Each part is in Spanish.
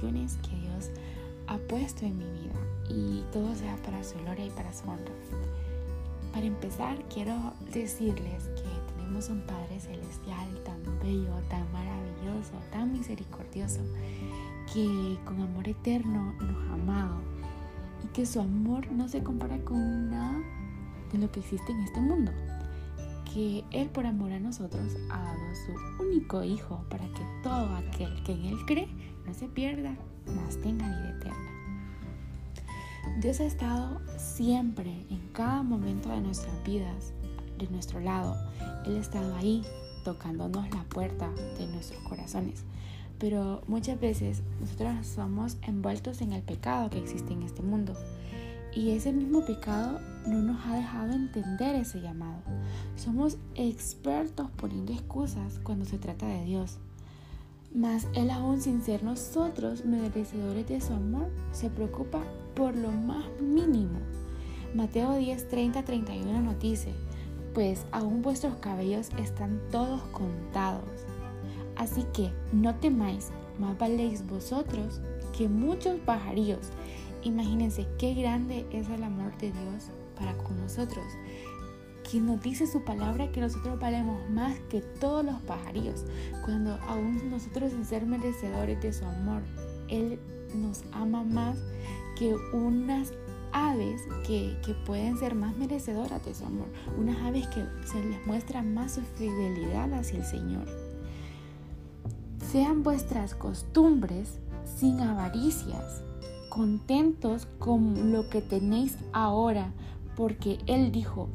bendiciones que Dios ha puesto en mi vida y todo sea para su gloria y para su honra. Para empezar, quiero decirles que tenemos un Padre Celestial tan bello, tan maravilloso, tan misericordioso, que con amor eterno nos ha amado y que su amor no se compara con nada de lo que existe en este mundo. Que Él por amor a nosotros ha dado su único Hijo para que todo aquel que en Él cree no se pierda, mas tenga vida eterna. Dios ha estado siempre, en cada momento de nuestras vidas, de nuestro lado. Él ha estado ahí, tocándonos la puerta de nuestros corazones. Pero muchas veces nosotros somos envueltos en el pecado que existe en este mundo. Y ese mismo pecado no nos ha dejado entender ese llamado. Somos expertos poniendo excusas cuando se trata de Dios. Mas Él aún sin ser nosotros merecedores de su amor, se preocupa por lo más mínimo. Mateo 10, 30, 31 nos dice, pues aún vuestros cabellos están todos contados. Así que no temáis, más valéis vosotros que muchos pajarillos. Imagínense qué grande es el amor de Dios para con nosotros. Quien nos dice su palabra que nosotros valemos más que todos los pajarillos. Cuando aún nosotros sin ser merecedores de su amor, Él nos ama más que unas aves que, que, pueden ser más merecedoras de su amor, unas aves que se les muestra más su fidelidad hacia el Señor. Sean vuestras costumbres sin avaricias, contentos con lo que tenéis ahora, porque Él dijo,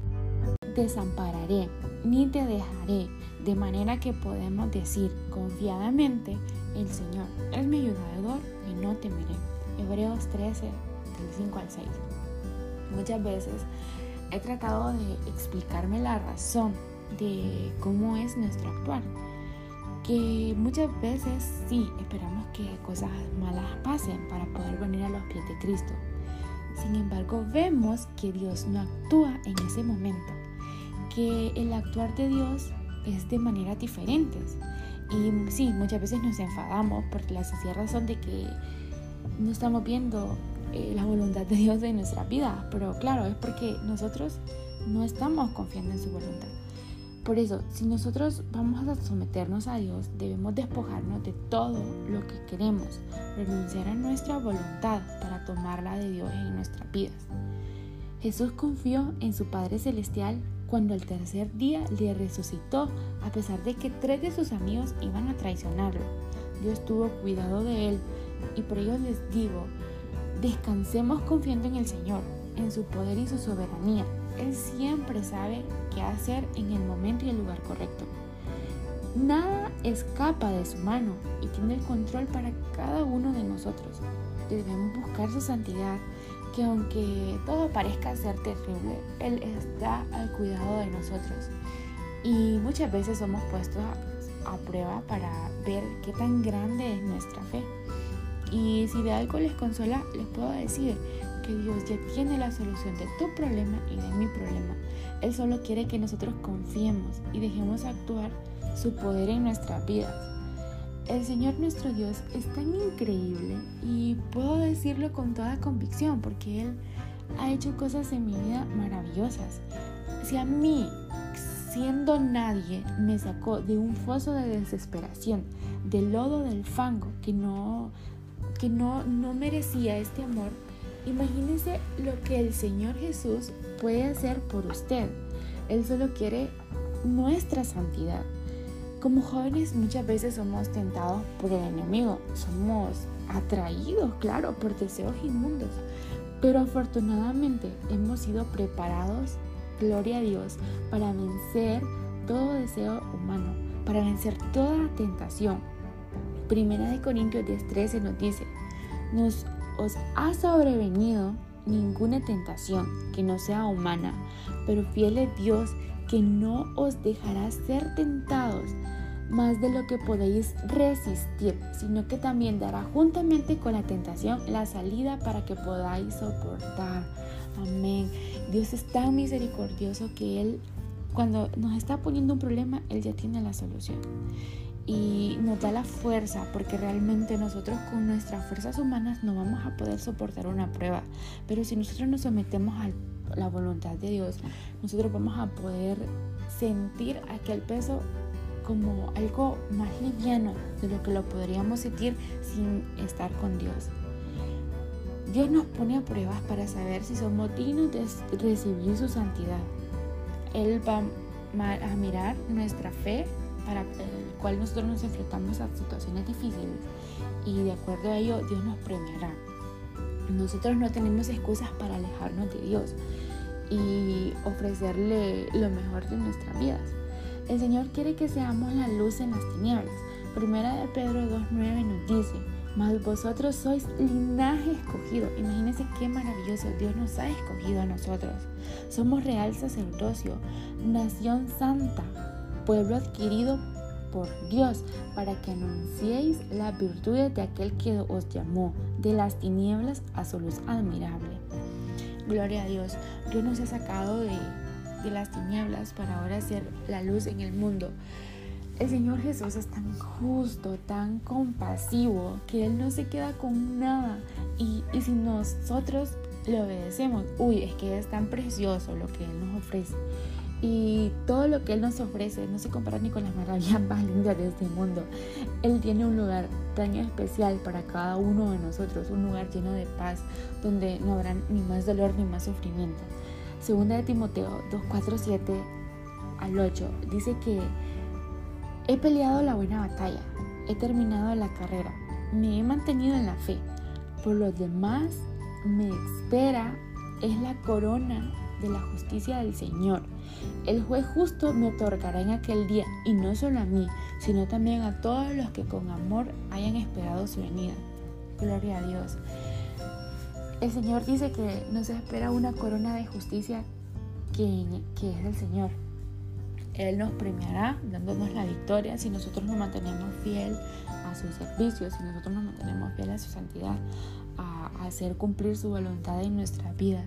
desampararé, ni te dejaré, de manera que podemos decir confiadamente, el Señor es mi ayudador y no temeré. Hebreos 13, del 5 al 6. Muchas veces he tratado de explicarme la razón de cómo es nuestro actuar. Que muchas veces sí esperamos que cosas malas pasen para poder venir a los pies de Cristo. Sin embargo, vemos que Dios no actúa en ese momento. Que el actuar de Dios es de maneras diferentes. Y sí, muchas veces nos enfadamos por la sencilla razón de que no estamos viendo eh, la voluntad de Dios en nuestra vida, pero claro, es porque nosotros no estamos confiando en su voluntad. Por eso, si nosotros vamos a someternos a Dios, debemos despojarnos de todo lo que queremos, renunciar a nuestra voluntad para tomar la de Dios en nuestras vidas. Jesús confió en su Padre Celestial cuando al tercer día le resucitó, a pesar de que tres de sus amigos iban a traicionarlo. Dios tuvo cuidado de él y por ello les digo, descansemos confiando en el Señor, en su poder y su soberanía. Él siempre sabe qué hacer en el momento y el lugar correcto. Nada escapa de su mano y tiene el control para cada uno de nosotros. Debemos buscar su santidad, que aunque todo parezca ser terrible, Él está al cuidado de nosotros. Y muchas veces somos puestos a, a prueba para ver qué tan grande es nuestra fe. Y si de algo les consola, les puedo decir que Dios ya tiene la solución de tu problema y de mi problema. Él solo quiere que nosotros confiemos y dejemos actuar su poder en nuestras vidas. El Señor nuestro Dios es tan increíble y puedo decirlo con toda convicción porque Él ha hecho cosas en mi vida maravillosas. Si a mí, siendo nadie, me sacó de un foso de desesperación, del lodo del fango que no que no, no merecía este amor, imagínese lo que el Señor Jesús puede hacer por usted. Él solo quiere nuestra santidad. Como jóvenes muchas veces somos tentados por el enemigo, somos atraídos, claro, por deseos inmundos, pero afortunadamente hemos sido preparados, gloria a Dios, para vencer todo deseo humano, para vencer toda tentación, Primera de Corintios 10:13 nos dice, nos os ha sobrevenido ninguna tentación que no sea humana, pero fiel es Dios que no os dejará ser tentados más de lo que podéis resistir, sino que también dará juntamente con la tentación la salida para que podáis soportar. Amén. Dios es tan misericordioso que Él, cuando nos está poniendo un problema, Él ya tiene la solución. Y nos da la fuerza, porque realmente nosotros con nuestras fuerzas humanas no vamos a poder soportar una prueba, pero si nosotros nos sometemos a la voluntad de Dios, nosotros vamos a poder sentir aquel peso como algo más liviano de lo que lo podríamos sentir sin estar con Dios. Dios nos pone a pruebas para saber si somos dignos de recibir su santidad. Él va a mirar nuestra fe para el cual nosotros nos enfrentamos a situaciones difíciles y de acuerdo a ello Dios nos premiará. Nosotros no tenemos excusas para alejarnos de Dios y ofrecerle lo mejor de nuestras vidas. El Señor quiere que seamos la luz en las tinieblas. Primera de Pedro 2.9 nos dice, mas vosotros sois linaje escogido. Imagínense qué maravilloso Dios nos ha escogido a nosotros. Somos real sacerdocio, nación santa, pueblo adquirido por Dios, para que anunciéis las virtudes de aquel que os llamó de las tinieblas a su luz admirable. Gloria a Dios. Dios nos ha sacado de, de las tinieblas para ahora ser la luz en el mundo. El Señor Jesús es tan justo, tan compasivo, que Él no se queda con nada. Y, y, si nosotros le obedecemos, uy, es que es tan precioso lo que Él nos ofrece. Y todo lo que Él nos ofrece no se compara ni con las maravillas más lindas de este mundo. Él tiene un lugar tan especial para cada uno de nosotros, un lugar lleno de paz, donde no habrá ni más dolor ni más sufrimiento. Segunda de Timoteo 2, 4, 7 al 8 dice que he peleado la buena batalla, he terminado la carrera, me he mantenido en la fe. Por los demás me espera es la corona de la justicia del Señor. El juez justo me otorgará en aquel día, y no solo a mí, sino también a todos los que con amor hayan esperado su venida. Gloria a Dios. El Señor dice que nos espera una corona de justicia que, que es del Señor. Él nos premiará dándonos la victoria si nosotros nos mantenemos fiel a su servicio, si nosotros nos mantenemos fiel a su santidad, a, hacer cumplir su voluntad en nuestras vidas.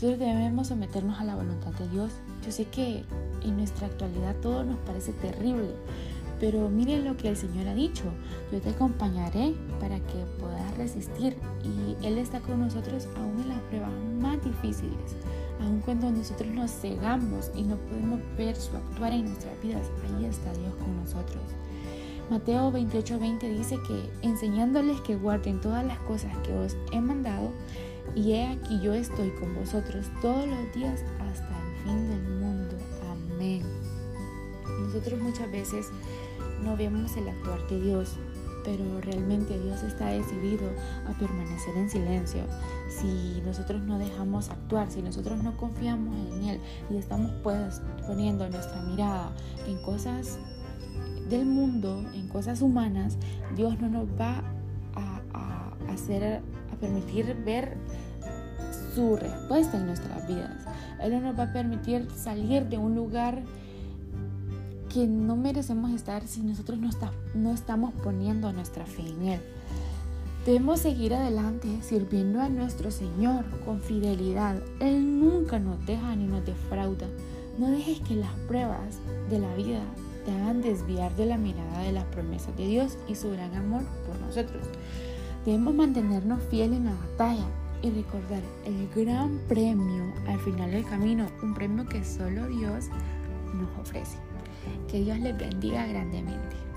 Nosotros debemos someternos a la voluntad de Dios. Yo sé que en nuestra actualidad todo nos parece terrible, pero miren lo que el Señor ha dicho. Yo te acompañaré para que puedas resistir y Él está con nosotros aún en las pruebas más difíciles. Aun cuando nosotros nos cegamos y no podemos ver su actuar en nuestras vidas, ahí está Dios con nosotros. Mateo 28:20 dice que enseñándoles que guarden todas las cosas que os he mandado, y he aquí yo estoy con vosotros todos los días hasta el fin del mundo. Amén. Nosotros muchas veces no vemos el actuar de Dios, pero realmente Dios está decidido a permanecer en silencio. Si nosotros no dejamos actuar, si nosotros no confiamos en Él y estamos pues poniendo nuestra mirada en cosas del mundo, en cosas humanas, Dios no nos va a, a hacer permitir ver su respuesta en nuestras vidas. Él no nos va a permitir salir de un lugar que no merecemos estar si nosotros no, está, no estamos poniendo nuestra fe en Él. Debemos seguir adelante sirviendo a nuestro Señor con fidelidad. Él nunca nos deja ni nos defrauda. No dejes que las pruebas de la vida te hagan desviar de la mirada de las promesas de Dios y su gran amor por nosotros. Debemos mantenernos fieles en la batalla y recordar el gran premio al final del camino, un premio que solo Dios nos ofrece. Que Dios les bendiga grandemente.